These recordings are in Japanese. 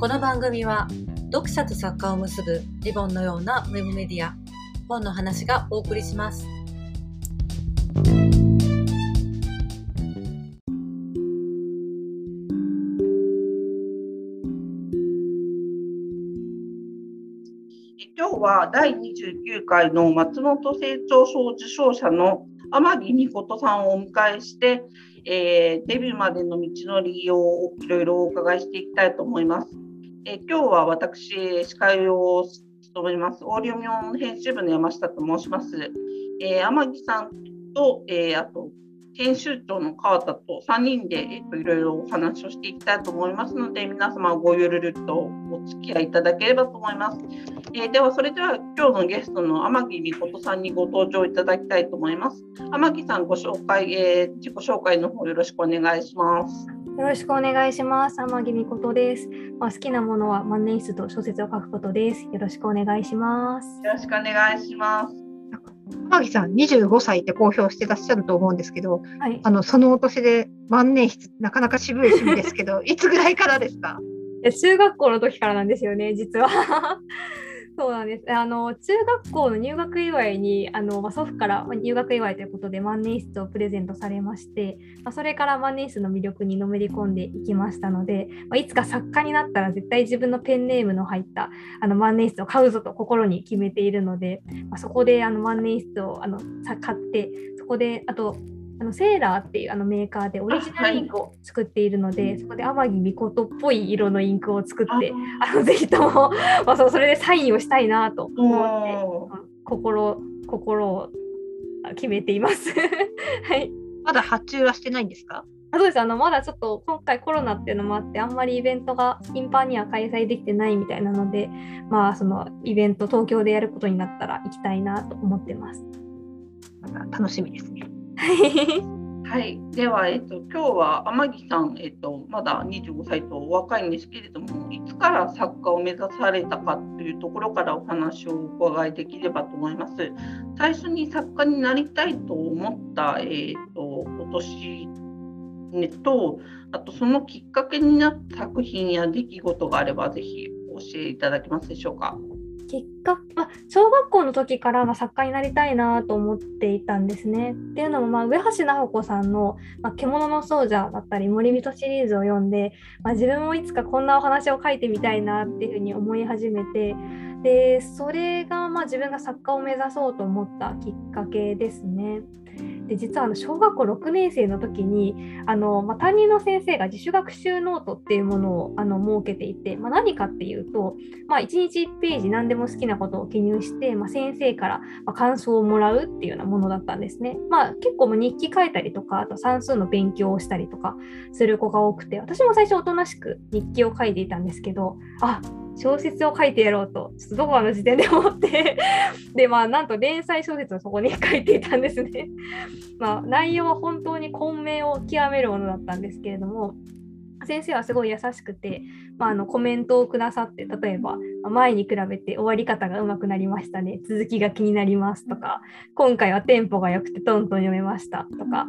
この番組は読者と作家を結ぶリボンのようなウェブメディア本の話がお送りします。今日は第29回の松本清張賞受賞者の天城美琴さんをお迎えして、えー、デビューまでの道のりをいろいろお伺いしていきたいと思います。え、今日は私、司会を務めます、オーリオミョン編集部の山下と申します。えー、天城さんと、えあと編集長の川田と3人で、えーと、いろいろお話をしていきたいと思いますので、皆様ごゆるるとお付き合いいただければと思います。えー、では、それでは今日のゲストの天城美琴さんにご登場いただきたいと思います。天城さん、ご紹介、えー、自己紹介の方よろしくお願いします。よろしくお願いします。天城美琴です。まあ、好きなものは万年筆と小説を書くことです。よろしくお願いします。よろしくお願いします。天城さん25歳って公表してらっしゃると思うんですけど、はい、あのそのお年で万年筆なかなか渋い趣味ですけどいつぐらいからですか？中学校の時からなんですよね実はそうなんです。あの中学校の入学祝いにあの、まあ、祖父から入学祝いということで万年筆をプレゼントされまして、まあ、それから万年筆の魅力にのめり込んでいきましたので、まあ、いつか作家になったら絶対自分のペンネームの入ったあの万年筆を買うぞと心に決めているので、まあ、そこであの万年筆をあの買ってそこであとあのセーラーっていうあのメーカーでオリジナルインクを作っているので、はい、そこで天城美琴っぽい色のインクを作ってあのぜひとも、まあ、それでサインをしたいなと思って心心を決めています。はい、まだ発注はしてないんですか？あそうです。あのまだちょっと今回コロナっていうのもあってあんまりイベントが頻繁には開催できてないみたいなのでまあそのイベント東京でやることになったら行きたいなと思ってます。楽しみですね。はい、では、えっと、今日は天城さん、えっと、まだ25歳とお若いんですけれども、いつから作家を目指されたかというところからお話をお伺いできればと思います。最初に作家になりたいと思った、えっと、お年、ね、と、あとそのきっかけになった作品や出来事があれば、ぜひ教えていただけますでしょうか？結果、まあ、小学校の時からま作家になりたいなと思っていたんですね。っていうのも、まあ、上橋菜穂子さんの「まあ、獣の奏者」だったり森人シリーズを読んで、まあ、自分もいつかこんなお話を書いてみたいなっていうふうに思い始めてでそれがまあ自分が作家を目指そうと思ったきっかけですね。で実はあの小学校6年生の時にあの、まあ、担任の先生が自主学習ノートっていうものをあの設けていて、まあ、何かっていうと、まあ、1日1ページ何でも好きなことを記入して、まあ、先生から感想をもらうっていうようなものだったんですね。まあ、結構も日記書いたりとかあと算数の勉強をしたりとかする子が多くて私も最初おとなしく日記を書いていたんですけどあ小説を書いてやろうと、ちょっとどこかの時点で思って で、まあ、なんと連載小説をそこに書いていたんですね。まあ、内容は本当に混迷を極めるものだったんですけれども、先生はすごい優しくて、まあ、あのコメントをくださって例えば前に比べて終わり方がうまくなりましたね続きが気になりますとか今回はテンポが良くてトントン読めましたとか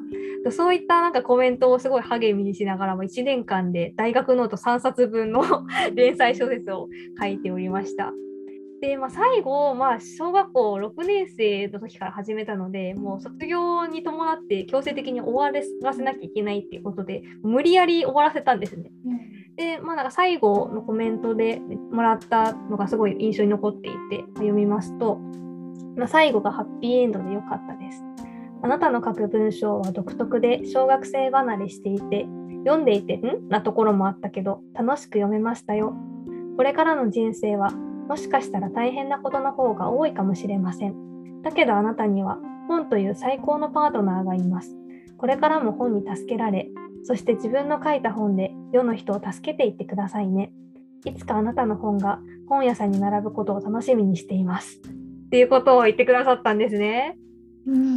そういったなんかコメントをすごい励みにしながらも1年間で大学ノート3冊分の 連載小説を書いておりました。で、まあ、最後、まあ、小学校6年生の時から始めたので、もう卒業に伴って強制的に終わらせなきゃいけないっていうことで、無理やり終わらせたんですね。うん、で、まあ、なんか最後のコメントでもらったのがすごい印象に残っていて、読みますと、まあ、最後がハッピーエンドで良かったです。あなたの書く文章は独特で小学生離れしていて、読んでいてん？なところもあったけど、楽しく読めましたよ。これからの人生はもしかしたら大変なことの方が多いかもしれません。だけどあなたには本という最高のパートナーがいます。これからも本に助けられ、そして自分の書いた本で世の人を助けていってくださいね。いつかあなたの本が本屋さんに並ぶことを楽しみにしています。っていうことを言ってくださったんですね。うん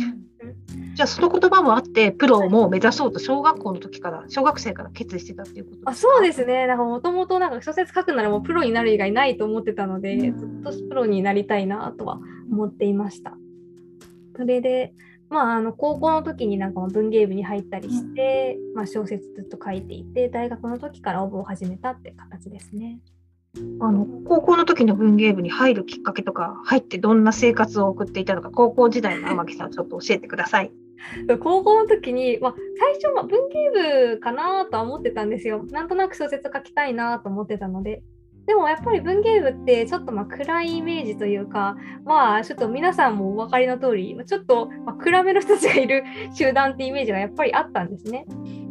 じゃあその言葉もあってプロも目指そうと小学校の時から小学生から決意してたっていうことあそうですねなんかもともと小説書くならもうプロになる以外ないと思ってたので、うん、ずっとプロになりたいなとは思っていました。それでまあ、あの高校の時になんか文芸部に入ったりして、うん、まあ、小説ずっと書いていて大学の時から応募を始めたって形ですね。あの高校の時の文芸部に入るきっかけとか入ってどんな生活を送っていたのか高校時代の天木さんちょっと教えてください。高校の時に、まあ、最初は文芸部かなとは思ってたんですよ。なんとなく小説書きたいなと思ってたので。でもやっぱり文芸部ってちょっとまあ暗いイメージというかまあちょっと皆さんもお分かりの通りちょっとま暗めの人たちがいる 集団ってイメージがやっぱりあったんですね。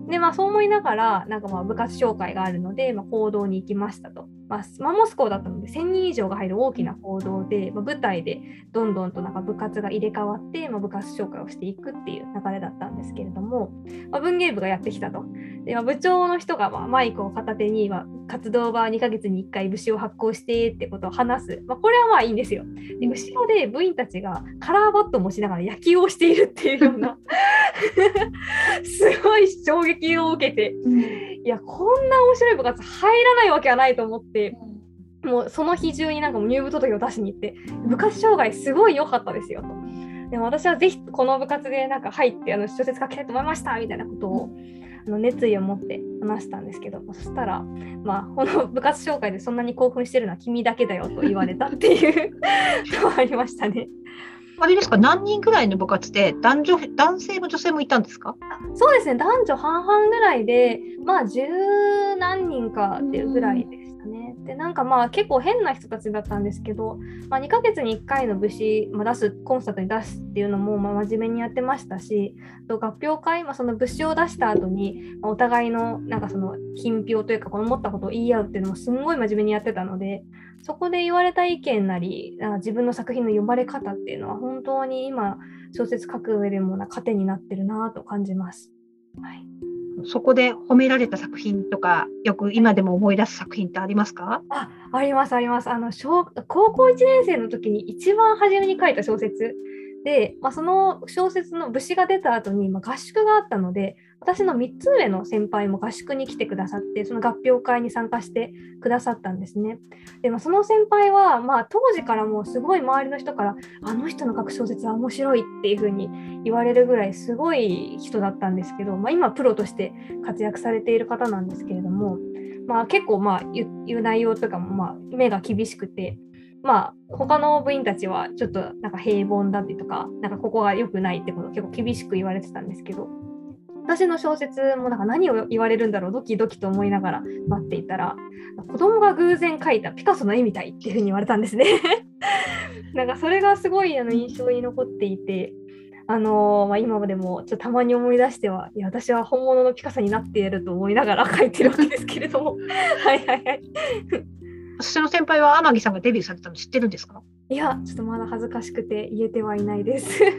でまあそう思いながらなんかまあ部活紹介があるので、まあ、行動に行きましたと。まあ、マンモス校だったので1000人以上が入る大きな行動で、まあ、舞台でどんどんとなんか部活が入れ替わって、まあ、部活紹介をしていくっていう流れだったんですけれども、まあ、文芸部がやってきたと。でまあ、部長の人がまあマイクを片手に、まあ、活動は2ヶ月に1回部誌を発行してってことを話す、まあ、これはまあいいんですよ。で後ろで部員たちがカラーバットを持ちながら野球をしているっていうような すごい衝撃を受けて、いやこんな面白い部活入らないわけはないと思って。もうその日中になんか入部届を出しに行って部活障害すごい良かったですよと。でも私はぜひこの部活でなんか入ってあの小説書きたいと思いましたみたいなことをあの熱意を持って話したんですけどそしたら、まあ、この部活紹介でそんなに興奮してるのは君だけだよと言われたっていう のはありましたね。あれですか？何人ぐらいの部活で男女男性も女性もいたんですか？そうですね男女半々ぐらいでまあ十何人かっていうぐらいでねでなんかまあ結構変な人たちだったんですけど、まあ、2ヶ月に1回の武士、まあ、出すコンサートに出すっていうのもまあ真面目にやってましたしと合評会、まあ、その武士を出した後に、ま、お互いのなんかその品評というかこの思ったことを言い合うっていうのもすんごい真面目にやってたのでそこで言われた意見なりなんか自分の作品の読まれ方っていうのは本当に今小説書く上でもな糧になってるなと感じます。はいそこで褒められた作品とか、よく今でも思い出す作品ってありますか？ああります、あります。あの小高校1年生の時に一番初めに書いた小説で、まあ、その小説の武士が出た後に、まあ、合宿があったので、私の3つ上の先輩も合宿に来てくださって、その合評会に参加してくださったんですね。で、まあ、その先輩は、まあ、当時からもうすごい周りの人から、あの人の書く小説は面白いっていうふうに言われるぐらいすごい人だったんですけど、まあ、今プロとして活躍されている方なんですけれども、まあ、結構まあ言う内容とかもまあ目が厳しくて、まあ、他の部員たちはちょっとなんか平凡だってとか、なんかここが良くないってこと結構厳しく言われてたんですけど、私の小説もなんか何を言われるんだろう、ドキドキと思いながら待っていたら、子供が偶然描いたピカソの絵みたいっていうふうに言われたんですね なんかそれがすごいあの印象に残っていて、あのー、まあ、今までもちょっとたまに思い出しては、いや、私は本物のピカソになっていると思いながら書いてるわけですけれども。はいはいはい。私の先輩は天城さんがデビューされたの知ってるんですか？いや、ちょっとまだ恥ずかしくて言えてはいないです。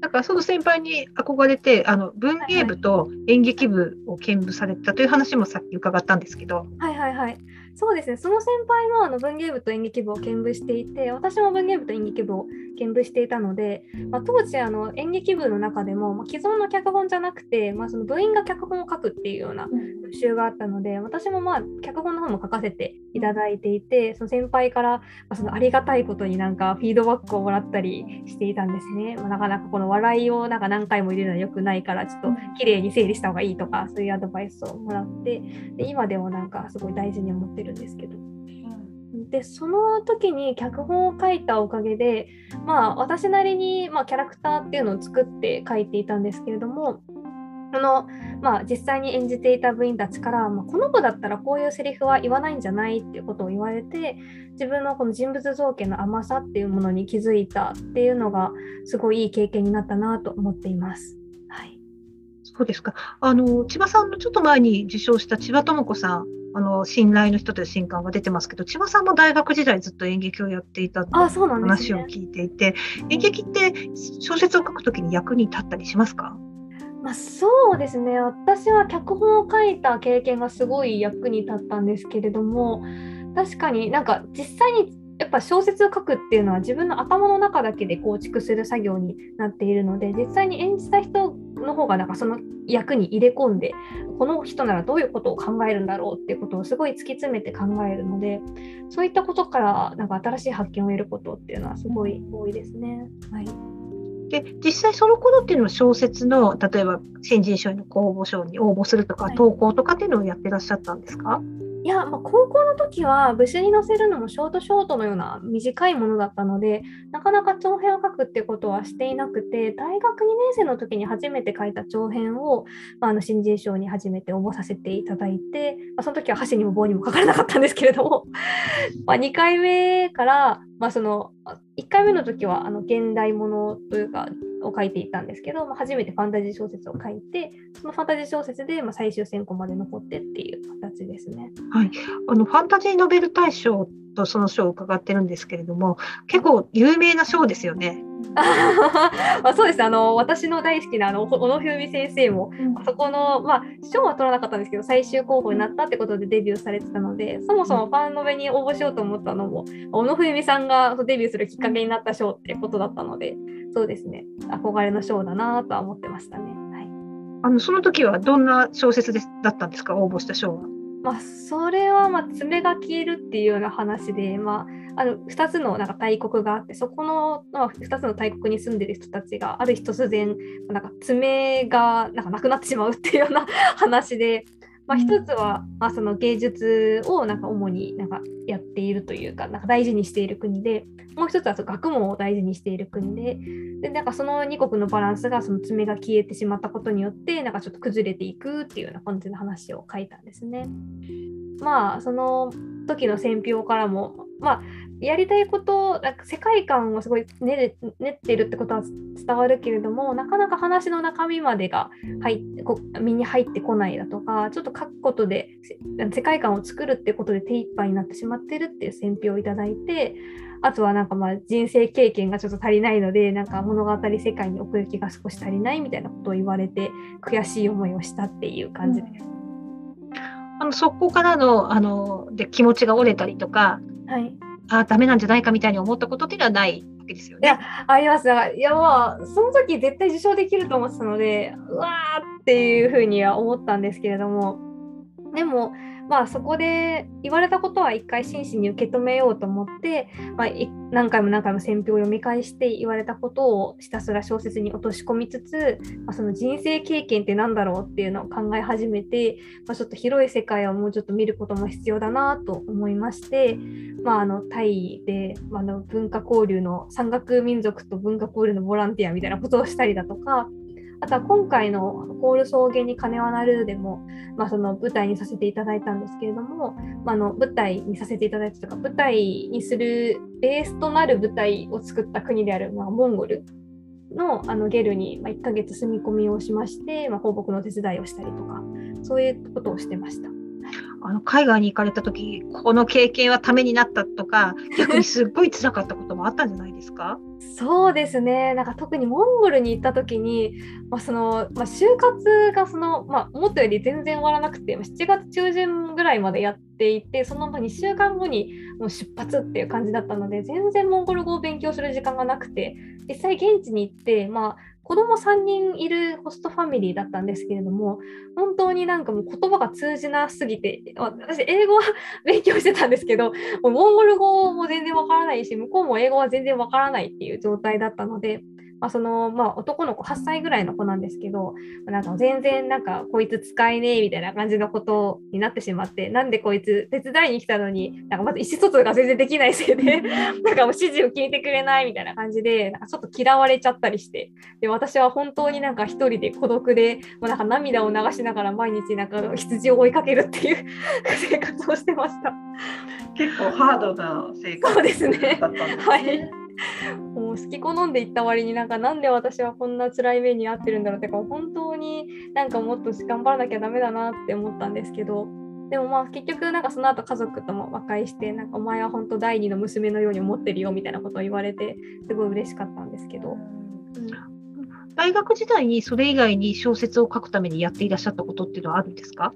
だからその先輩に憧れてあの文芸部と演劇部を兼務されたという話もさっき伺ったんですけど。はいはいはい。そうですね、その先輩もあの文芸部と演劇部を兼務していて、私も文芸部と演劇部を兼務していたので、まあ、当時あの演劇部の中でも、まあ、既存の脚本じゃなくて、まあ、その部員が脚本を書くっていうような募集があったので、私もまあ脚本の方も書かせていただいていて、その先輩から、まあ、そのありがたいことになんかフィードバックをもらったりしていたんですね。まあ、なかなかこの笑いをなんか何回も入れるのは良くないから、ちょっと綺麗に整理した方がいいとか、そういうアドバイスをもらって、で今でもなんかすごい大事に思ってるんですけど。でその時に脚本を書いたおかげで、まあ、私なりに、まあ、キャラクターっていうのを作って書いていたんですけれどもその、まあ、実際に演じていた部員たちから、まあ、この子だったらこういうセリフは言わないんじゃないっていうことを言われて自分のこの人物造形の甘さっていうものに気づいたっていうのがすごいいい経験になったなと思っています。はい、そうですかあの千葉さんのちょっと前に受賞した千葉智子さんあの信頼の人という新刊が出てますけど千葉さんも大学時代ずっと演劇をやっていたって話を聞いていて、ね、演劇って小説を書くときに役に立ったりしますか？まあ、そうですね。私は脚本を書いた経験がすごい役に立ったんですけれども確かになんか実際にやっぱ小説を書くっていうのは自分の頭の中だけで構築する作業になっているので実際に演じた人の方がなんかその役に入れ込んでこの人ならどういうことを考えるんだろうっていうことをすごい突き詰めて考えるのでそういったことからなんか新しい発見を得ることっていうのはすごい多いですね。はい。で実際その頃っていうのは小説の例えば新人賞の公募賞に応募するとか、投稿とかっていうのをやってらっしゃったんですか？いや、まあ、高校の時は部首に載せるのもショートショートのような短いものだったのでなかなか長編を書くってことはしていなくて大学2年生の時に初めて書いた長編を、まあ、あの新人賞に初めて応募させていただいて、まあ、その時は箸にも棒にも書かれなかったんですけれども ま2回目から、まあ、その1回目の時はあの現代ものというかを書いていたんですけど、まあ、初めてファンタジー小説を書いてそのファンタジー小説でまあ最終選考まで残ってっていう形ですね。はい、あのファンタジーノベル大賞とその賞を伺ってるんですけれども結構有名な賞ですよね。まあそうですあの私の大好きなあの小野冬美先生も、うん、そこの、まあ、賞は取らなかったんですけど最終候補になったってことでデビューされてたのでそもそもファンノベに応募しようと思ったのも小野冬美さんがデビューするきっかけになった賞ってことだったのでそうですね。憧れの賞だなとは思ってましたね。はい、あのその時はどんな小説でだったんですか？応募した賞は。まあ、それはまあ爪が消えるっていうような話で、まあ、あの2つのなんか大国があってそこの、まあ、2つの大国に住んでる人たちがある日突然なんか爪がなんかなくなってしまうっていうような話で、まあ、一つは、まあ、その芸術をなんか主になんかやっているというかなんか大事にしている国でもう一つは学問を大事にしている国ででなんかその2国のバランスがその爪が消えてしまったことによってなんかちょっと崩れていくっていうような感じの話を書いたんですね。まあその時の選評からもまあやりたいことなんか世界観をすごい練練ってるってことは伝わるけれどもなかなか話の中身までが入こ身に入ってこないだとかちょっと書くことで世界観を作るってことで手一杯になってしまってるっていう選評をいただいてあとはなんかまあ人生経験がちょっと足りないのでなんか物語世界に送る気が少し足りないみたいなことを言われて悔しい思いをしたっていう感じです。うん、あのそこからのあので気持ちが折れたりとか、はい、あダメなんじゃないかみたいに思ったことっていうのはないわけですよね。いやあります。いやまあその時絶対受賞できると思ってたのでうわーっていうふうには思ったんですけれどもでもまあそこで言われたことは一回真摯に受け止めようと思って、まあ、何回も何回も選評を読み返して言われたことをひたすら小説に落とし込みつつ、まあ、その人生経験って何だろうっていうのを考え始めて、まあ、ちょっと広い世界をもうちょっと見ることも必要だなと思いまして、まあ、あのタイで、まあ、の文化交流の山岳民族と文化交流のボランティアみたいなことをしたりだとかあとは今回の「コール草原に金はなる」でも、まあ、その舞台にさせていただいたんですけれども、まあ、の舞台にさせていただいたとか舞台にするベースとなる舞台を作った国である、まあ、モンゴルのあのゲルに、1ヶ月住み込みをしまして、まあ、放牧の手伝いをしたりとかそういうことをしてました。あの海外に行かれた時この経験はためになったとか逆にすっごい辛かったこともあったんじゃないですか？そうですね。なんか特にモンゴルに行った時に、まあそのまあ、就活がその、まあ、思ったより全然終わらなくて7月中旬ぐらいまでやっていてその2週間後にもう出発っていう感じだったので全然モンゴル語を勉強する時間がなくて実際現地に行って、まあ、子供3人いるホストファミリーだったんですけれども、本当になんかもう言葉が通じなすぎて、私、英語は勉強してたんですけど、もうモンゴル語も全然わからないし、向こうも英語は全然わからないっていう状態だったので、まあ、その、まあ、男の子8歳ぐらいの子なんですけど、なんか全然なんかこいつ使えねえみたいな感じのことになってしまって、なんでこいつ手伝いに来たのに、なんかまず意思疎通が全然できないせいで、なんかもう指示を聞いてくれないみたいな感じで、なんかちょっと嫌われちゃったりして、で私は本当になんか一人で孤独で、もうなんか涙を流しながら毎日なんか羊を追いかけるっていう 生活をしてました。結構ハードな生活だったんですね。はいもう好き好んでいった割になんかなんで私はこんな辛い目に遭ってるんだろうってか本当になんかもっと頑張らなきゃダメだなって思ったんですけど。でもまあ結局なんかその後家族とも和解してなんかお前は本当第二の娘のように思ってるよみたいなことを言われてすごい嬉しかったんですけど。うん。大学時代にそれ以外に小説を書くためにやっていらっしゃったことっていうのはあるんですか？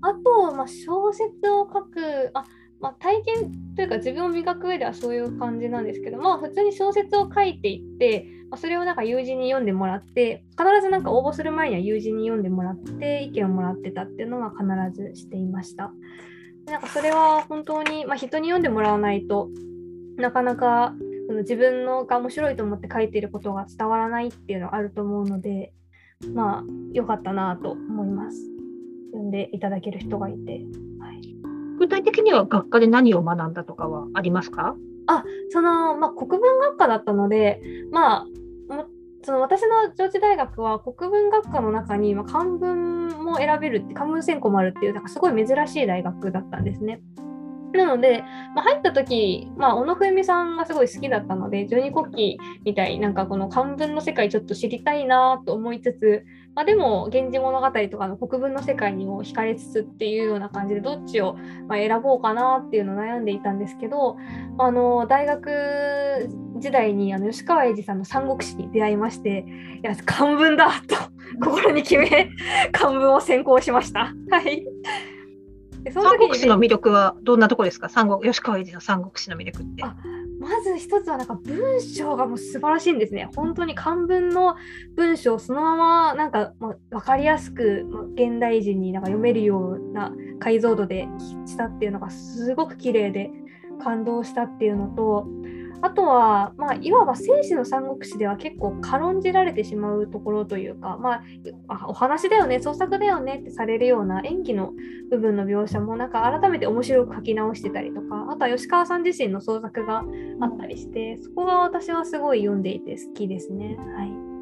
あと、まあ、小説を書くあまあ、体験というか自分を磨く上ではそういう感じなんですけど、まあ、普通に小説を書いていって、まあ、それをなんか友人に読んでもらって必ずなんか応募する前には友人に読んでもらって意見をもらってたっていうのは必ずしていました。なんかそれは本当に、まあ、人に読んでもらわないとなかなか自分のが面白いと思って書いていることが伝わらないっていうのはあると思うのでまあ良かったなと思います。読んでいただける人がいて。はい具体的には学科で何を学んだとかはありますか？あその、まあ、国文学科だったので、まあ、その私の上智大学は国文学科の中に、ま、漢文も選べるって漢文専攻もあるっていうなんかすごい珍しい大学だったんですね。なので、まあ、入った時、まあ、小野冬美さんがすごい好きだったので十二国旗みたいなんかこの漢文の世界ちょっと知りたいなと思いつつ、まあ、でも「源氏物語」とかの国文の世界にも惹かれつつっていうような感じでどっちをま選ぼうかなっていうのを悩んでいたんですけどあの大学時代にあの吉川英治さんの「三国志」に出会いましていや漢文だと心に決め漢文を専攻しました。はいその時三国志の魅力はどんなところですか？三国吉川英治の三国志の魅力って。まず一つはなんか文章がもう素晴らしいんですね。本当に漢文の文章をそのままなんか分かりやすく現代人になんか読めるような解像度でしたっていうのがすごく綺麗で感動したっていうのとあとは、まあ、いわば生死の三国志では結構軽んじられてしまうところというか、まあ、お話だよね創作だよねってされるような演技の部分の描写もなんか改めて面白く書き直してたりとかあとは吉川さん自身の創作があったりしてそこが私はすごい読んでいて好きですね。はい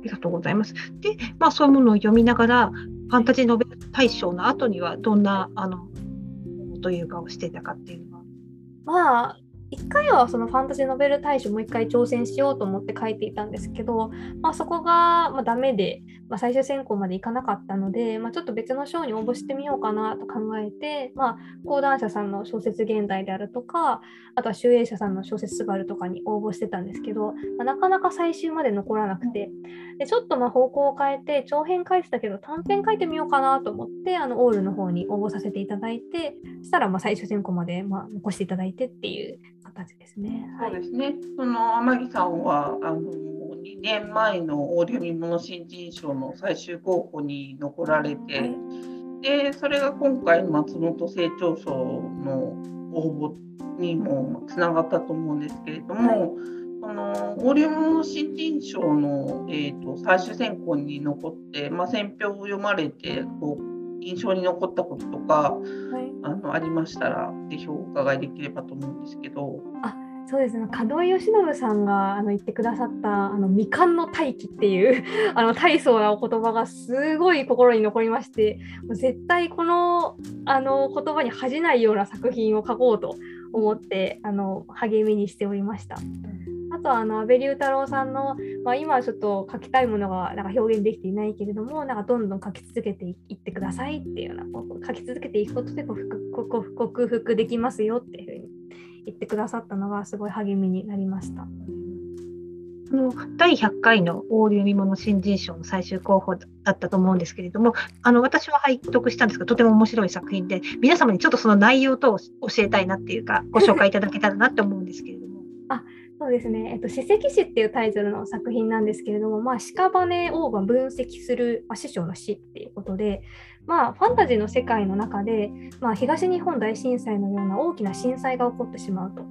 ありがとうございます。で、まあ、そういうものを読みながら、ファンタジーノベル大賞の後には、どんな、あの、というかをしていたかっていうのは。まあ、1回はそのファンタジーノベル大賞もう1回挑戦しようと思って書いていたんですけど、まあ、そこがまあダメで、まあ、最終選考までいかなかったので、まあ、ちょっと別の賞に応募してみようかなと考えて、まあ、講談社さんの小説現代であるとかあとは集英社さんの小説すばるとかに応募してたんですけど、ま、なかなか最終まで残らなくて。でちょっとま方向を変えて長編書いてたけど短編書いてみようかなと思ってあのオールの方に応募させていただいてそしたらまあ最終選考までまあ残していただいてっていう形ですね。そうですね。その天城さんはあの2年前のオーディオ見物新人賞の最終候補に残られて、はい、でそれが今回の松本清張賞の応募にもつながったと思うんですけれども。はいそのオーディオの新人賞の、えーと、最終選考に残って、まあ、選評を読まれてこう印象に残ったこととか、はい、あのありましたらぜひお伺いできればと思うんですけど。あそうですね門井義信さんがあの言ってくださった「あの未完の大気」っていう あの大層なお言葉がすごい心に残りまして絶対このあの言葉に恥じないような作品を書こうと思ってあの励みにしておりました。あとはあの安倍龍太郎さんの、まあ、今はちょっと書きたいものがなんか表現できていないけれどもなんかどんどん書き続けていってくださいっていうような書き続けていくことで克服克服できますよっていうふうに言ってくださったのがすごい励みになりました。あの第100回の大流見物新人賞の最終候補だったと思うんですけれどもあの私は拝読したんですがとても面白い作品で皆様にちょっとその内容と教えたいなっていうかご紹介いただけたらなって思うんですけれども。あそうですね、えっと、史跡史っていうタイトルの作品なんですけれども、まあ、屍を分析する、まあ、師匠の死っていうことで、まあ、ファンタジーの世界の中で、まあ、東日本大震災のような大きな震災が起こってしまうと。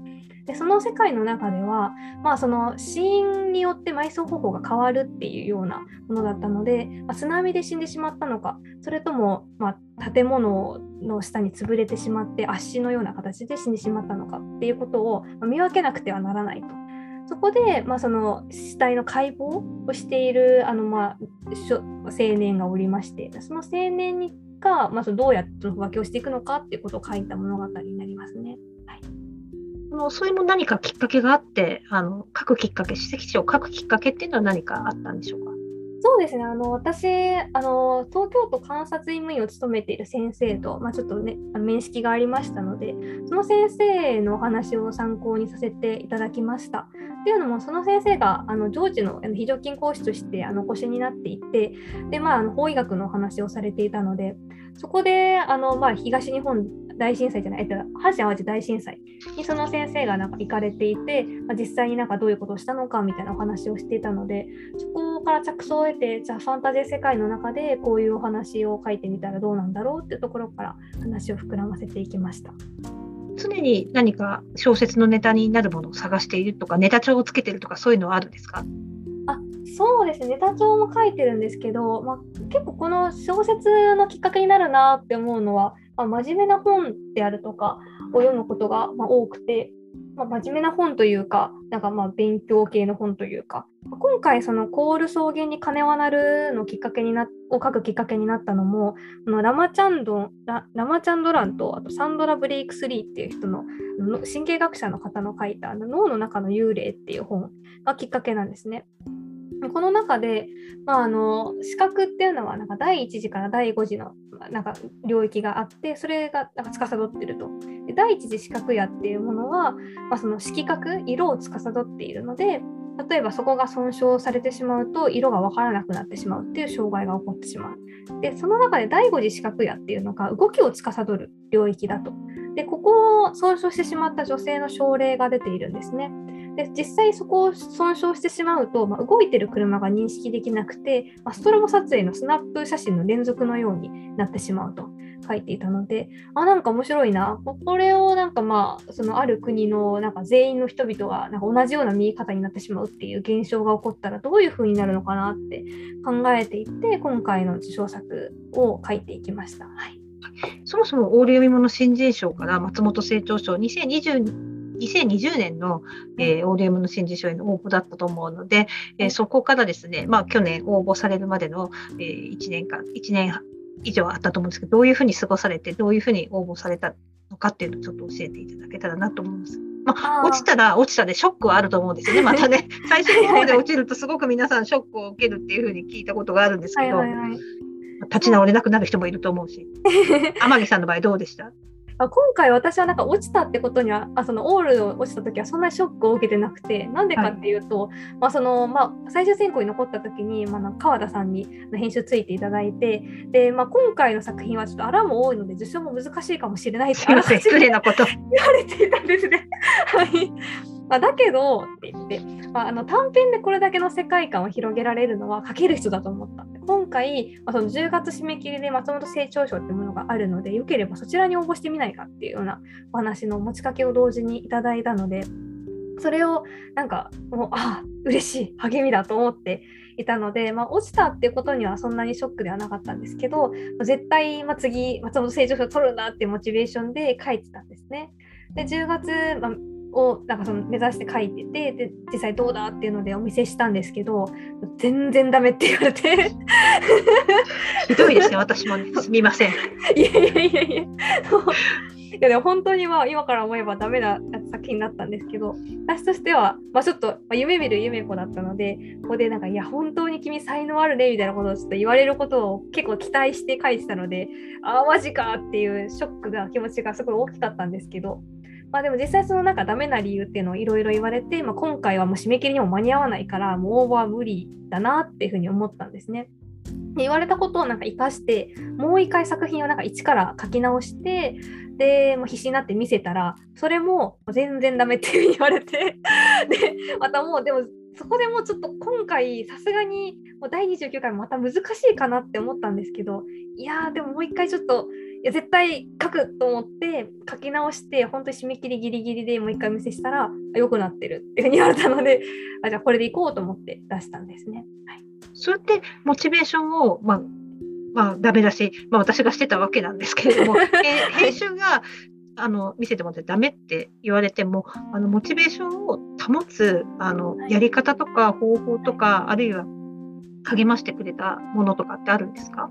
でその世界の中では、まあ、その死因によって埋葬方法が変わるっていうようなものだったので、まあ、津波で死んでしまったのかそれとも、まあ、建物の下に潰れてしまって圧死のような形で死んでしまったのかっていうことを見分けなくてはならないと。そこで、まあ、その死体の解剖をしているあの、まあ、青年がおりましてその青年にが、まあ、そのどうやって浮気をしていくのかっていうことを書いた物語になりますね。のそれも何かきっかけがあってあの書くきっかけ史跡地を書くきっかけっていうのは何かあったんでしょうか？そうですねあの私あの東京都監察医務院を務めている先生と、まあ、ちょっとね面識がありましたのでその先生のお話を参考にさせていただきました。っていうのもその先生があの常時の非常勤講師としてあの講師になっていてで、まあ、あの法医学のお話をされていたのでそこであの、まあ、東日本大震災じゃない、えっと、阪神・淡路大震災にその先生がなんか行かれていて、まあ、実際になんかどういうことをしたのかみたいなお話をしていたのでそこから着想を得てじゃあファンタジー世界の中でこういうお話を書いてみたらどうなんだろうっていうところから話を膨らませていきました。常に何か小説のネタになるものを探しているとかネタ帳をつけてるとかそういうのはあるんですか？あそうですねネタ帳も書いてるんですけど、まあ、結構この小説のきっかけになるなって思うのはまあ、真面目な本であるとかを読むことがま多くて、まあ、真面目な本というか、なんかまあ勉強系の本というか、今回そのコール草原に金は鳴るのきっかけになを書くきっかけになったのも、このラマチャンドララマチャンドランとあとサンドラ・ブレイクスリーっていう人の神経学者の方の書いた脳の中の幽霊っていう本がきっかけなんですね。この中で、まあ、あの視覚っていうのはなんか第1次から第5次のなんか領域があってそれがなんか司ってるとで第1次視覚野っていうものは、まあ、その色覚色を司っているので例えばそこが損傷されてしまうと色が分からなくなってしまうっていう障害が起こってしまう。でその中で第5次視覚野っていうのが動きを司る領域だと。でここを損傷してしまった女性の症例が出ているんですね。で実際そこを損傷してしまうと、まあ、動いてる車が認識できなくて、まあ、ストロボ撮影のスナップ写真の連続のようになってしまうと書いていたのであなんか面白いなこれをなんかまあそのある国のなんか全員の人々がなんか同じような見え方になってしまうっていう現象が起こったらどういう風になるのかなって考えていって今回の受賞作を書いていきました。はいそもそもオール読み物新人賞から松本清張賞2020 2020年の、えー、ODM の新人賞への応募だったと思うので、えー、そこからですね、まあ、去年応募されるまでの、えー、1年間、1年以上あったと思うんですけど、どういうふうに過ごされて、どういうふうに応募されたのかっていうのをちょっと教えていただけたらなと思います。まあ、落ちたら落ちたでショックはあると思うんですよね、またね。最初の方で落ちるとすごく皆さんショックを受けるっていうふうに聞いたことがあるんですけど、立ち直れなくなる人もいると思うし。天城さんの場合どうでした？あ今回私はなんか落ちたってことにはあそのオールを落ちた時はそんなショックを受けてなくてなんでかっていうと、はい、まあそのまあ、最終選考に残った時に、まあ、川田さんに編集ついていただいてで、まあ、今回の作品はちょっとあらも多いので受賞も難しいかもしれないって 言われていたんですね。はいまあ、だけどって言って、まあ、あの短編でこれだけの世界観を広げられるのは書ける人だと思った。今回、まあ、その10月締め切りで松本清張賞っていうものがあるので、よければそちらに応募してみないかっていうようなお話の持ちかけを同時にいただいたので、それをなんかもうああ嬉しい励みだと思っていたので、まあ、落ちたっていうことにはそんなにショックではなかったんですけど絶対、まあ、次松本清張賞取るんだってモチベーションで書いてたんですね。で10月、まあ、をなんかその目指して書いててで実際どうだっていうのでお見せしたんですけど全然ダメって言われて。ひどいですね私も、すみません。いやいやいやいや。いやでも本当には今から思えばダメな作品だったんですけど私としては、まあ、ちょっと、まあ、夢見る夢子だったのでここでなんかいや本当に君才能あるねみたいなことをちょっと言われることを結構期待して書いてたのでああマジかっていうショックが気持ちがすごい大きかったんですけどまあ、でも実際そのなんかダメな理由っていうのをいろいろ言われて、まあ、今回はもう締め切りにも間に合わないからもう応募は無理だなっていうふうに思ったんですね。で言われたことをなんか生かしてもう一回作品をなんか一から書き直してでもう必死になって見せたらそれも全然ダメっていうふうに言われて でまたもうでもそこでもうちょっと今回さすがにもう第29回もまた難しいかなって思ったんですけどいやーでももう一回ちょっとや絶対書くと思って書き直して本当に締め切りギリギリでもう一回見せしたら良くなってるっていうふうに言われたのであじゃあこれでいこうと思って出したんですね。はい、そうやってモチベーションを、まあまあ、ダメだし、まあ、私がしてたわけなんですけれども、編集があの見せてもらってダメって言われてもあのモチベーションを保つあのやり方とか方法とかあるいは励ましてくれたものとかってあるんですか？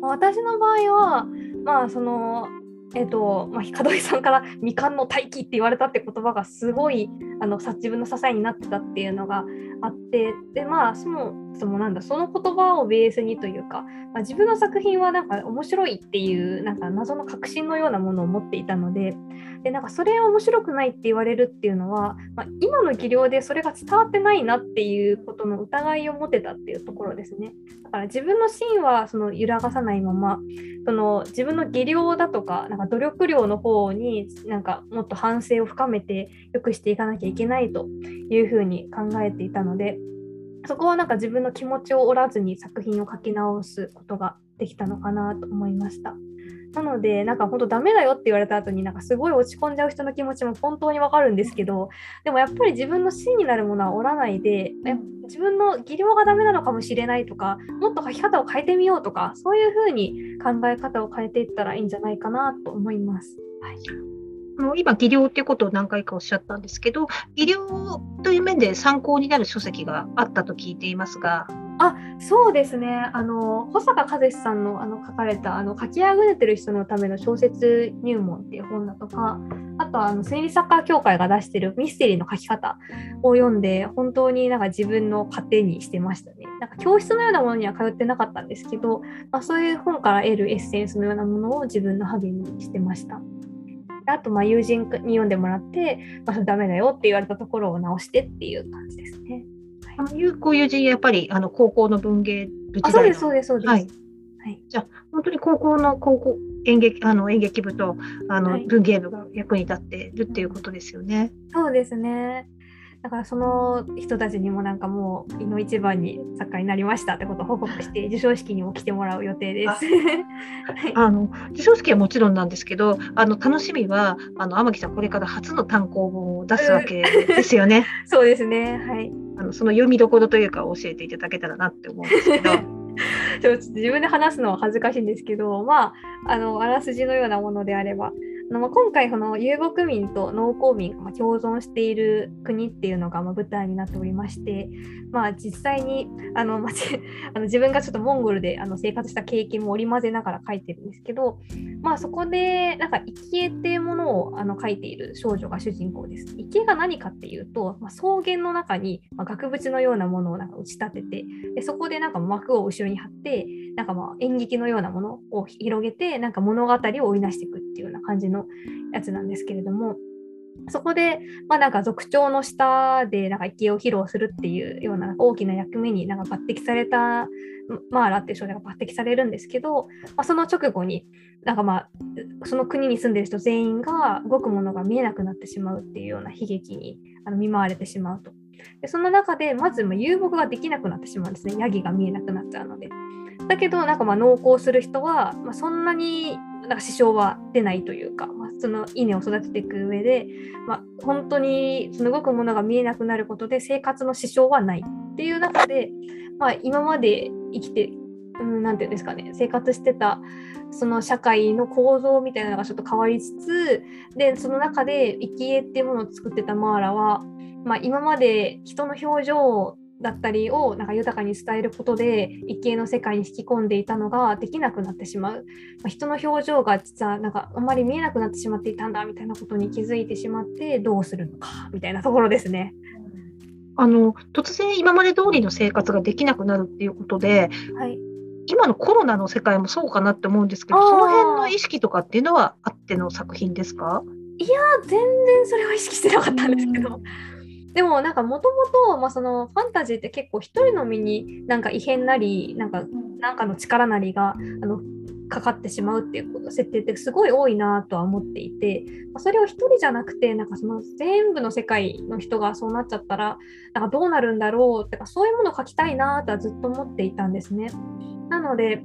私の場合はまあそのえーとまあ、門井さんから未完の待機って言われたって言葉がすごいあの自分の支えになってたっていうのがあってでまあそのそのなんだその言葉をベースにというか、まあ、自分の作品はなんか面白いっていうなんか謎の確信のようなものを持っていたのででなんかそれ面白くないって言われるっていうのは、まあ、今の技量でそれが伝わってないなっていうことの疑いを持てたっていうところですね。だから自分の芯はその揺らがさないままその自分の技量だとかなんか努力量の方になんかもっと反省を深めて良くしていかなきゃいけないというふうに考えていたのでそこはなんか自分の気持ちを折らずに作品を書き直すことができたのかなと思いました。なので、なんか本当ダメだよって言われた後に、なんかすごい落ち込んじゃう人の気持ちも本当にわかるんですけど、でもやっぱり自分の芯になるものは折らないで、自分の技量がダメなのかもしれないとか、もっと書き方を変えてみようとか、そういうふうに考え方を変えていったらいいんじゃないかなと思います。はいの今、技量っていうことを何回かおっしゃったんですけど、技量という面で参考になる書籍があったと聞いていますが。あそうですねあの保坂和志さんのあの書かれたあの書きあぐれてる人のための小説入門っていう本だとかあとあの推理サッカー協会が出してるミステリーの書き方を読んで本当になんか自分の糧にしてましたねなんか教室のようなものには通ってなかったんですけど、まあ、そういう本から得るエッセンスのようなものを自分の励みにしてました。あとまあ友人に読んでもらって、まあ、ダメだよって言われたところを直してっていう感じですね。はい、こういう友人やっぱりあの高校の文芸部時代そうですそうですそうです。はい。はい、じゃあ本当に高校の高校演劇あの演劇部とあの、はい、文芸部が役に立ってるっていうことですよね。そうですね。だからその人たちにもなんかもう、いの一番に作家になりましたってことを報告して、授賞式にも来てもらう予定です。あ の授賞式はもちろんなんですけど、あの楽しみは、あの天木さん、これから初の単行本を出すわけですよね。そうですね。はい。あのその読みどころというか、教えていただけたらなって思うんですけど。ちょっと自分で話すのは恥ずかしいんですけど、まあ、あのあらすじのようなものであれば、今回この遊牧民と農耕民が共存している国っていうのが舞台になっておりまして、まあ、実際にあの、まあ 自分がちょっとモンゴルであの生活した経験も織り交ぜながら書いてるんですけど、まあ、そこでなんか生き絵っていうものをあの書いている少女が主人公です。生き絵が何かっていうと、まあ、草原の中に、額縁のようなものをなんか打ち立ててでそこでなんか幕を後ろに貼ってなんかまあ演劇のようなものを広げてなんか物語を織りなしていくっていうような感じのやつなんですけれども、そこで、まあ、なんか族長の下でなんか生きを披露するっていうような大きな役目になんか抜擢されたマーラっていう少女が抜擢されるんですけど、まあ、その直後になんかまあその国に住んでる人全員が動くものが見えなくなってしまうっていうような悲劇にあの見舞われてしまうと。でその中でまず遊牧ができなくなってしまうんですねヤギが見えなくなっちゃうので。だけどなんかまあ農耕する人は、まあ、そんなになんか支障は出ないというか、まあ、その稲を育てていく上で、まあ、本当にその動くものが見えなくなることで生活の支障はないっていう中で、まあ、今まで生きて何、うん、て言うんですかね生活してたその社会の構造みたいなのがちょっと変わりつつでその中で生き絵っていうものを作ってたマーラは、まあ、今まで人の表情だったりをなんか豊かに伝えることで一見の世界に引き込んでいたのができなくなってしまう、まあ、人の表情が実はなんかあんまり見えなくなってしまっていたんだみたいなことに気づいてしまってどうするのかみたいなところですね。あの突然今まで通りの生活ができなくなるっていうことで、はい、今のコロナの世界もそうかなって思うんですけどその辺の意識とかっていうのはあっての作品ですか？いや全然それは意識してなかったんですけど。でもなんかもともとファンタジーって結構一人の身になんか異変なりなんかなんかの力なりがあのかかってしまうっていう設定ってすごい多いなとは思っていて、まそれを一人じゃなくてなんかその全部の世界の人がそうなっちゃったらなんかどうなるんだろうってかそういうものを書きたいなとはずっと思っていたんですね。なので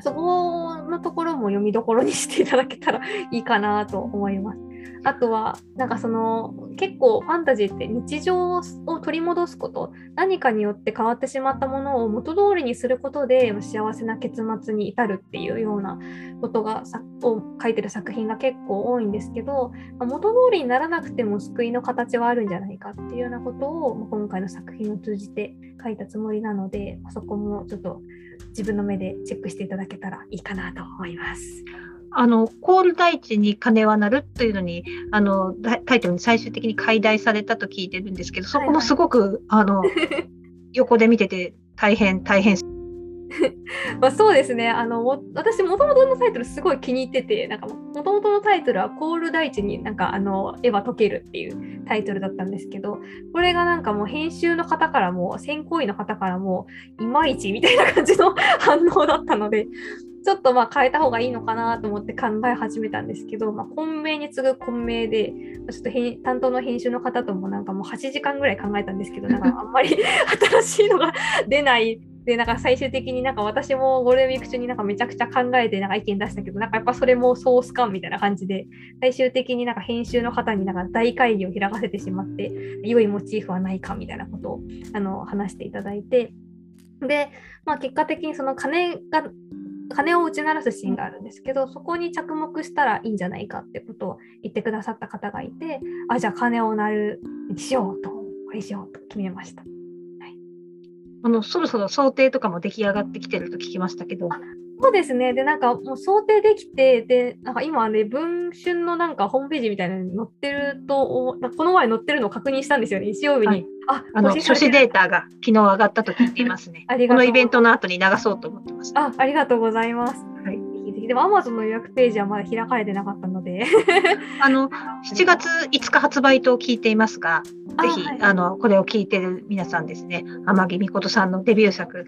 そこのところも読みどころにしていただけたらいいかなと思います。あとはなんかその結構ファンタジーって日常を取り戻すこと何かによって変わってしまったものを元通りにすることで幸せな結末に至るっていうようなことがを書いてる作品が結構多いんですけど元通りにならなくても救いの形はあるんじゃないかっていうようなことを今回の作品を通じて書いたつもりなのでそこもちょっと自分の目でチェックしていただけたらいいかなと思います。あの、コール大地に鐘は鳴るというのに、あの、タイトルに最終的に解題されたと聞いてるんですけど、そこもすごく、はいはい、あの、横で見てて大変、大変。まあそうですねあの私もともとのタイトルすごい気に入っててなんかもともとのタイトルは「コール大地になんかあの絵は解ける」っていうタイトルだったんですけどこれがなんかもう編集の方からも選考医の方からもいまいちみたいな感じの反応だったのでちょっとまあ変えた方がいいのかなと思って考え始めたんですけど、まあ、本命に次ぐ本命で、ちょっと担当の編集の方ともなんかもう8時間ぐらい考えたんですけど、なんかあんまり 新しいのが出ないで、なんか最終的になんか私もゴールデンウィーク中になんかめちゃくちゃ考えてなんか意見出したけど、なんかやっぱそれもソース感みたいな感じで、最終的になんか編集の方になんか大会議を開かせてしまって、良いモチーフはないかみたいなことをあの話していただいて、で、まあ、結果的にその金が金を打ち鳴らすシーンがあるんですけど、そこに着目したらいいんじゃないかってことを言ってくださった方がいて、あ、じゃあ金を鳴るにしようと、これしようと決めました。あのそろそろ想定とかも出来上がってきてると聞きましたけど。そうですね。で、なんかもう想定できて、で、なんか今ね、文春のなんかホームページみたいなのに載ってると、この前載ってるのを確認したんですよね、日曜日に。はい、ああの書誌データが昨日上がったと聞いていますね。このイベントの後に流そうと思ってます。あありがとうございます。はい。でも Amazon の予約ページはまだ開かれてなかったので。あの7月5日発売と聞いていますが、ぜひ、はい、あのこれを聞いてる皆さんですね、天城美琴さんのデビュー作、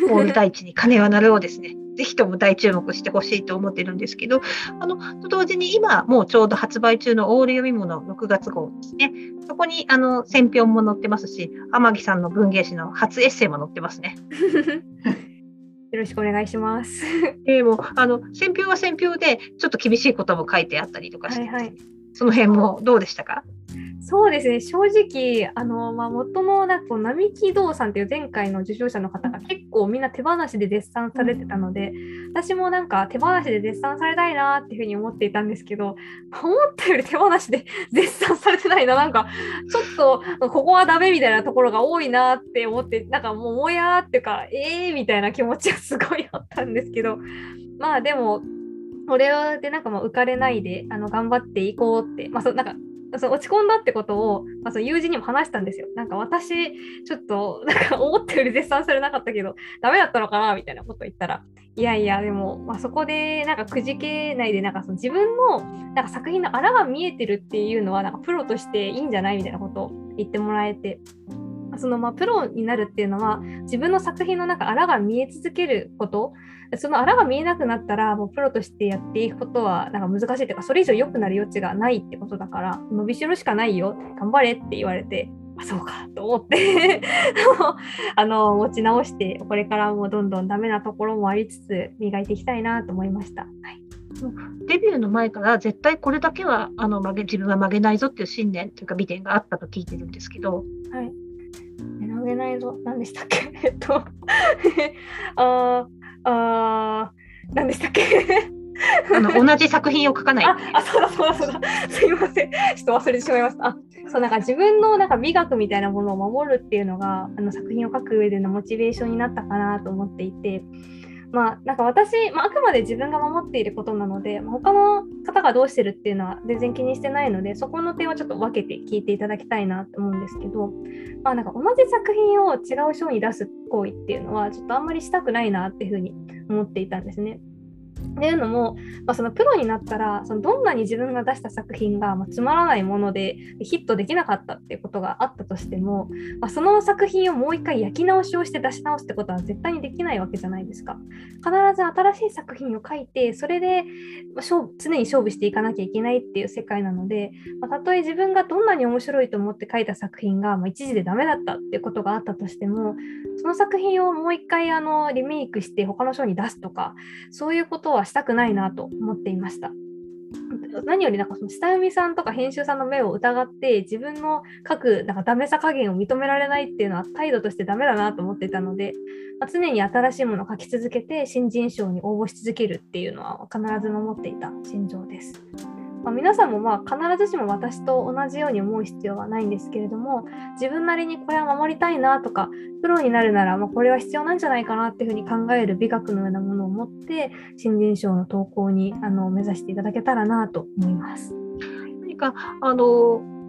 オール大地に鐘は鳴るをですね、ぜひとも大注目してほしいと思ってるんですけど、あのと同時に今、もうちょうど発売中のオール読み物6月号ですね、そこにあの選評も載ってますし、天城さんの文芸誌の初エッセイも載ってますね。よろしくお願いします。えー、もあの選評は選評でちょっと厳しいことも書いてあったりとかして、はいはい、その辺もどうでしたか？そうですね、正直、あのまあ、元のなんか並木道さんっていう前回の受賞者の方が結構みんな手放しで絶賛されてたので、私もなんか手放しで絶賛されたいなっていうふうに思っていたんですけど、思ったより手放しで絶賛されてないな、なんかちょっとここはダメみたいなところが多いなって思って、なんかもうもやーっていうか、えーみたいな気持ちがすごいあったんですけど、まあでも、これでなんかもう浮かれないであの頑張っていこうって、まあ、そなんかそう落ち込んだってことを、まあ、その友人にも話したんですよ。なんか私、ちょっと、なんか思ったより絶賛されなかったけど、ダメだったのかなみたいなこと言ったら、いやいや、でも、まあ、そこで、なんかくじけないで、なんかその自分のなんか作品のあらが見えてるっていうのは、なんかプロとしていいんじゃないみたいなことを言ってもらえて、そのまあプロになるっていうのは自分の作品の中あらが見え続けることそのあらが見えなくなったらもうプロとしてやっていくことはなんか難しいというかそれ以上良くなる余地がないってことだから伸びしろしかないよ頑張れって言われてあそうかと思って あの持ち直してこれからもどんどんダメなところもありつつ磨いていきたいなと思いました。はい。デビューの前から絶対これだけはあの曲げ自分は曲げないぞっていう信念というか美点があったと聞いてるんですけど、はい、曲げないぞ何でしたっけ？えっと。ああ何でしたっけ？あの同じ作品を書かない。ああそうだそうだそうだ。すいません。ちょっと忘れてしまいました。あそうなんか自分のなんか美学みたいなものを守るっていうのがあの作品を書く上でのモチベーションになったかなと思っていてまあ、なんか私、まあ、あくまで自分が守っていることなので、まあ、他の方がどうしてるっていうのは全然気にしてないので、そこの点はちょっと分けて聞いていただきたいなと思うんですけど、まあ、なんか同じ作品を違う賞に出す行為っていうのは、ちょっとあんまりしたくないなっていうふうに思っていたんですね。っていうのも、まあ、そのプロになったらそのどんなに自分が出した作品が、まつまらないものでヒットできなかったっていうことがあったとしても、まあ、その作品をもう一回焼き直しをして出し直すってことは絶対にできないわけじゃないですか。必ず新しい作品を書いてそれで常に勝負していかなきゃいけないっていう世界なので、まあ、たとえ自分がどんなに面白いと思って書いた作品が、まあ、一時でダメだったっていうことがあったとしてもその作品をもう一回あのリメイクして他の章に出すとかそういうことはしたくないなと思っていました。何よりなんかその下読みさんとか編集さんの目を疑って自分の書くなんかダメさ加減を認められないっていうのは態度としてダメだなと思っていたので、まあ、常に新しいものを書き続けて新人賞に応募し続けるっていうのは必ず守っていた心情です。まあ、皆さんもまあ必ずしも私と同じように思う必要はないんですけれども自分なりにこれは守りたいなとかプロになるならまあこれは必要なんじゃないかなっていうふうに考える美学のようなものを持って新人賞の投稿にあの目指していただけたらなと思います。何かあの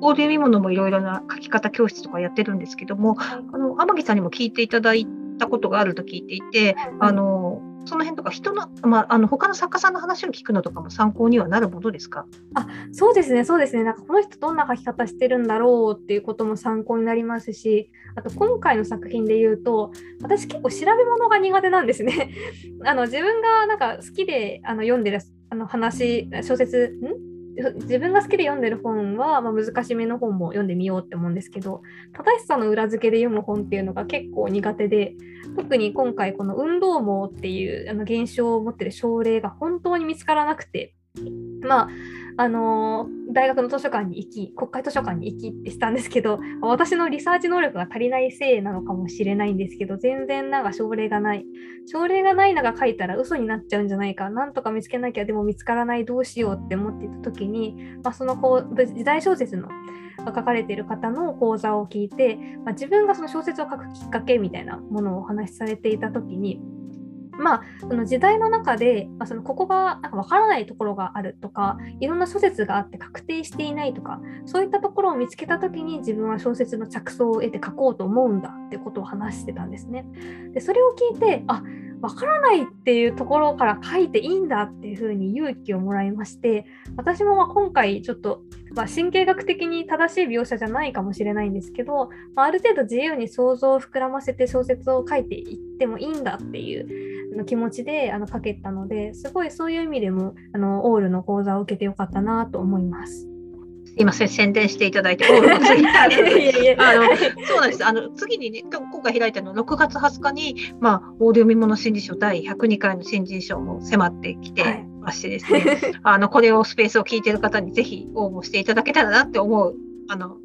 オーディオ見物もいろいろな書き方教室とかやってるんですけども、あの天城さんにも聞いていただいたことがあると聞いていて、あのその辺とか人の、まあ、あの他の作家さんの話を聞くのとかも参考にはなるものですか？あそうですね、そうですね。なんかこの人どんな書き方してるんだろうっていうことも参考になりますし、あと今回の作品で言うと、私結構調べ物が苦手なんですね。あの自分がなんか好きであの読んでるあの話、小説、ん？自分が好きで読んでる本は、まあ、難しめの本も読んでみようって思うんですけど正しさの裏付けで読む本っていうのが結構苦手で特に今回この運動網っていうあの現象を持ってる症例が本当に見つからなくてまああの大学の図書館に行き国会図書館に行きってしたんですけど私のリサーチ能力が足りないせいなのかもしれないんですけど全然なんか症例がない。症例がないのが書いたら嘘になっちゃうんじゃないか。なんとか見つけなきゃでも見つからないどうしようって思ってた時に、まあ、そのこう時代小説の書かれている方の講座を聞いて、まあ、自分がその小説を書くきっかけみたいなものをお話しされていた時にまあ、その時代の中で、まあ、そのここがなんか分からないところがあるとかいろんな諸説があって確定していないとかそういったところを見つけた時に自分は小説の着想を得て書こうと思うんだってことを話してたんですね。でそれを聞いてあ分からないっていうところから書いていいんだっていうふうに勇気をもらいまして私もま今回ちょっと、まあ、神経学的に正しい描写じゃないかもしれないんですけど、まあ、ある程度自由に想像を膨らませて小説を書いていってもいいんだっていう気持ちであの書けたのですごいそういう意味でもあのオールの講座を受けてよかったなと思います。すいません、宣伝していただいて、オールのツイッターで。あのそうなんです。あの次にね、今回開いたの6月20日に、まあ、オーディオ見物新人賞第102回の新人賞も迫ってきてましてですね、はい、あのこれをスペースを聞いている方にぜひ応募していただけたらなって思う、あの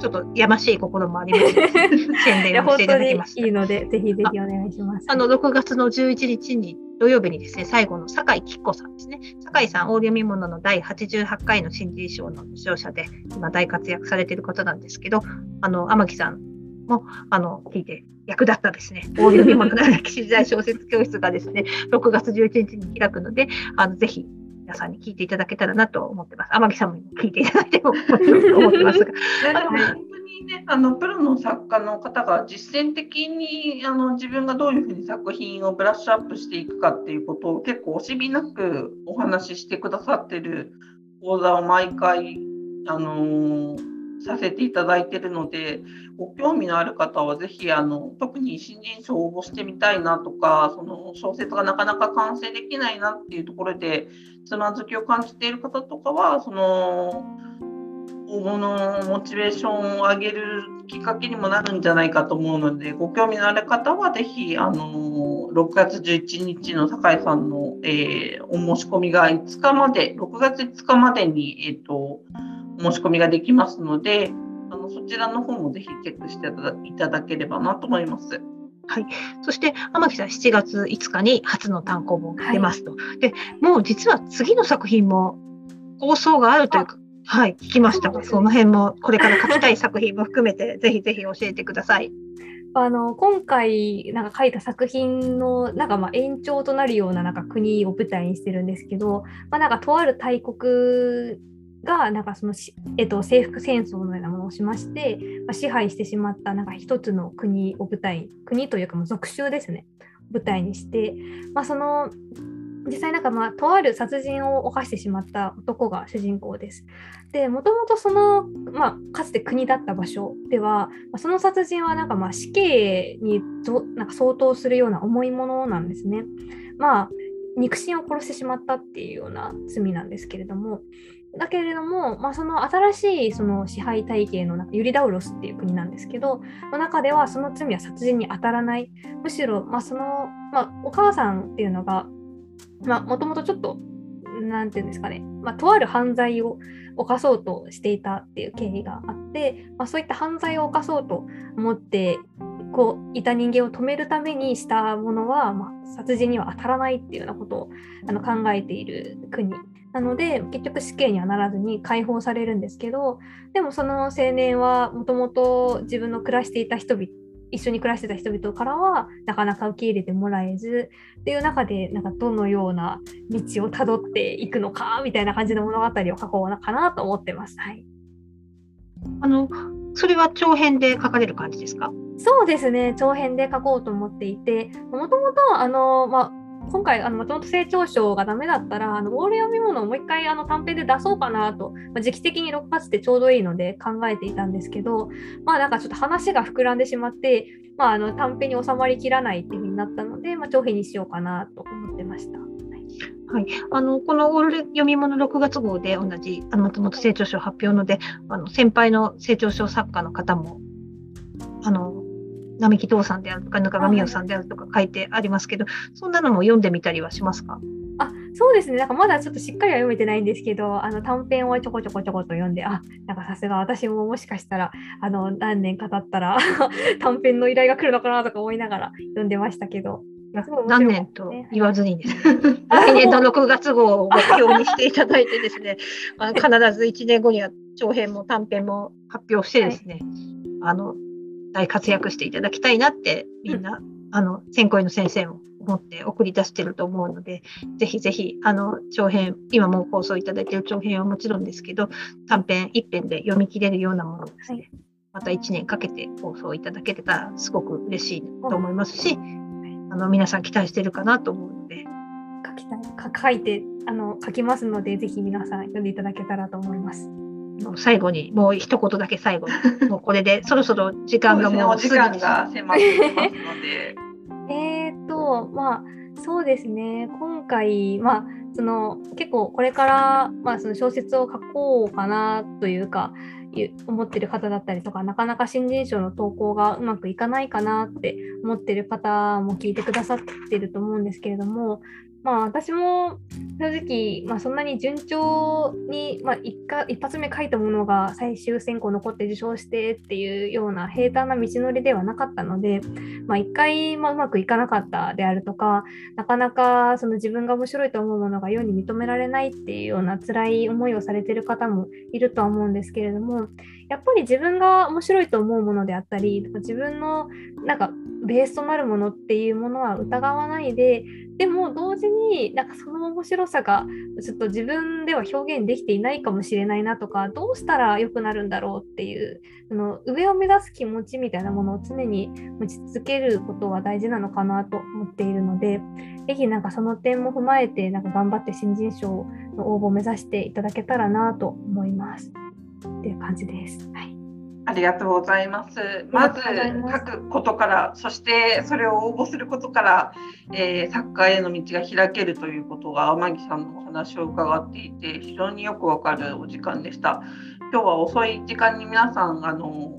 ちょっとやましい心もあります。宣伝をしていただきました。いいので、ぜひぜひお願いします。あの6月の11日に土曜日にですね、最後の酒井吉子さんですね。酒井さん、オーディオ見物の第88回の新人賞の受賞者で、今大活躍されている方なんですけど、あの、天木さんも、あの、聞いて役立ったですね、オーディオ見物の歴史時代小説教室がですね、6月11日に開くので、あの、ぜひ皆さんに聞いていただけたらなと思ってます。天木さんも聞いていただいても思ってますが。本当にね、あのプロの作家の方が実践的にあの自分がどういうふうに作品をブラッシュアップしていくかっていうことを結構惜しみなくお話ししてくださってる講座を毎回あのーさせていただいてるので、ご興味のある方はぜひあの特に新人賞を応募してみたいなとか、その小説がなかなか完成できないなっていうところでつまずきを感じている方とかは、その応募のモチベーションを上げるきっかけにもなるんじゃないかと思うので、ご興味のある方はぜひあの6月11日の酒井さんの、えー、お申し込みが5日まで、6月5日までに、えーと申し込みができますので、あのそちらの方もぜひチェックしていただければなと思います。はい、そして天木さん7月5日に初の単行本が出ますと、はい、でもう実は次の作品も構想があるというかはい、聞きました。が、その辺もこれから書きたい作品も含めてぜひぜひ教えてください。あの今回なんか書いた作品のなんかまあ延長となるようななんか国を舞台にしてるんですけど、まあ、なんかとある大国がなんかその、えっと、征服戦争のようなものをしまして、まあ、支配してしまったなんか一つの国を舞台国というかもう属州ですね舞台にして、まあ、その実際なんかまあとある殺人を犯してしまった男が主人公です。でもともとその、まあ、かつて国だった場所では、ま、その殺人はなんかまあ死刑になんか相当するような重いものなんですね。まあ肉親を殺してしまったっていうような罪なんですけれどもだけれども、まあ、その新しいその支配体系のユリダウロスっていう国なんですけどの中ではその罪は殺人に当たらない。むしろ、まあそのまあ、お母さんっていうのがもともとちょっと何て言うんですかね、まあ、とある犯罪を犯そうとしていたっていう経緯があって、まあ、そういった犯罪を犯そうと思ってこういた人間を止めるためにしたものは、まあ、殺人には当たらないっていうようなことをあの考えている国なので結局死刑にはならずに解放されるんですけどでもその青年はもともと自分の暮らしていた人々一緒に暮らしてた人々からはなかなか受け入れてもらえずっていう中でなんかどのような道をたどっていくのかみたいな感じの物語を書こうかなと思ってます。はい、あのそれは長編で書かれる感じですか？そうですね長編で書こうと思っていてもともとあの、まあ今回あの松本清張賞がダメだったらあのオール読み物をもう一回あの短編で出そうかなと、まあ、時期的に6月ってちょうどいいので考えていたんですけどまあなんかちょっと話が膨らんでしまって、まあ、あの短編に収まりきらないっていうふうになったので、まあ、長編にしようかなと思ってました。はい、あのこのオール読み物6月号で同じあの松本清張賞発表のであの先輩の清張賞作家の方もあの並木藤さんであるとか、ぬかがみよさんであるとか書いてありますけど、そんなのも読んでみたりはしますか？あそうですね、なんかまだちょっとしっかりは読めてないんですけど、あの短編をちょこちょこちょこと読んで、あなんかさすが私ももしかしたらあの何年か経ったら 短編の依頼が来るのかなとか思いながら読んでましたけど。何年と言わずにです。ね、来年の6月号を目標にしていただいてですね、あ必ず1年後には長編も短編も発表してですね、はい、あの大活躍していただきたいなってみんな、うん、あの選考委の先生も思って送り出してると思うのでぜひぜひあの長編今も放送いただいている長編はもちろんですけど短編一編で読み切れるようなものですね、はい、また1年かけて放送いただけたらすごく嬉しいと思いますし、あの皆さん期待してるかなと思うので。書きたい書いてあの書きますのでぜひ皆さん読んでいただけたらと思います。最後にもう一言だけ最後に。もうこれでそろそろ時間がもうお時間が迫ってますので。えっとまあそうですね。今回まあその結構これから、まあ、その小説を書こうかなというか思ってる方だったりとかなかなか新人賞の投稿がうまくいかないかなって思ってる方も聞いてくださってると思うんですけれどもまあ私も正直、まあ、そんなに順調に、まあ、一一発目書いたものが最終選考残って受賞してっていうような平坦な道のりではなかったので、まあ、一回、まあ、うまくいかなかったであるとかなかなかその自分が面白いと思うものが世に認められないっていうような辛い思いをされてる方もいるとは思うんですけれどもやっぱり自分が面白いと思うものであったり自分のなんかベースとなるものっていうものは疑わないででも同時になんかその面白さがちょっと自分では表現できていないかもしれないなとかどうしたら良くなるんだろうっていうあの上を目指す気持ちみたいなものを常に持ち続けることは大事なのかなと思っているので是非なんかその点も踏まえてなんか頑張って新人賞の応募を目指していただけたらなと思いますっていう感じです。はいありがとうございます。まず書くことから、そしてそれを応募することから、えー、サッカーへの道が開けるということが天城さんのお話を伺っていて、非常によくわかるお時間でした。今日は遅い時間に皆さんあの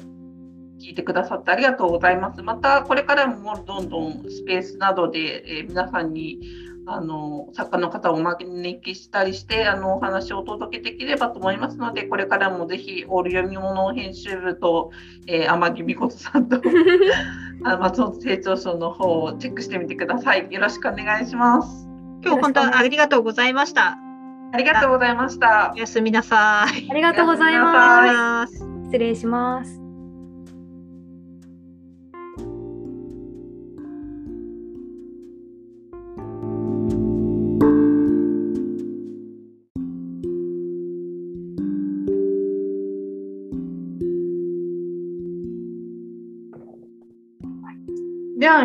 聞いてくださってありがとうございます。またこれからもどんどんスペースなどで、えー、皆さんにあの作家の方をお招きしたりしてあのお話をお届けできればと思いますのでこれからもぜひオール読み物編集部と、えー、天城美琴さんと あ松本清張賞の方をチェックしてみてください。よろしくお願いします。今日本当ありがとうございました。ありがとうございました。おやすみなさい。ありがとうございます。失礼します。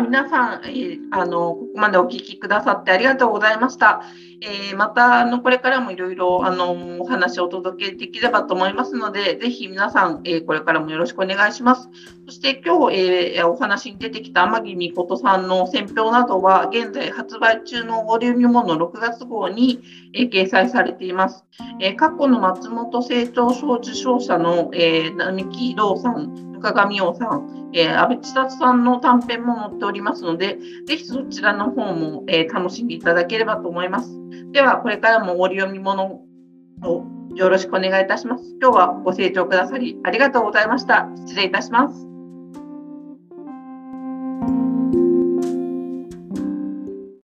皆さん、えー、あのここまでお聞きくださってありがとうございました。えー、またあのこれからもいろいろあのお話をお届けできればと思いますので、ぜひ皆さん、えー、これからもよろしくお願いします。そして今日、えお話に出てきた天城美琴さんの選評などは現在発売中のボリューム1の6月号に、え掲載されています。え過去の松本清張賞受賞者の、え並木道さん深上洋さん、えー、安倍千里さんの短編も載っておりますので、ぜひそちらの方も、えー、楽しんでいただければと思います。では、これからも折読み物をよろしくお願いいたします。今日はご清聴くださりありがとうございました。失礼いたします。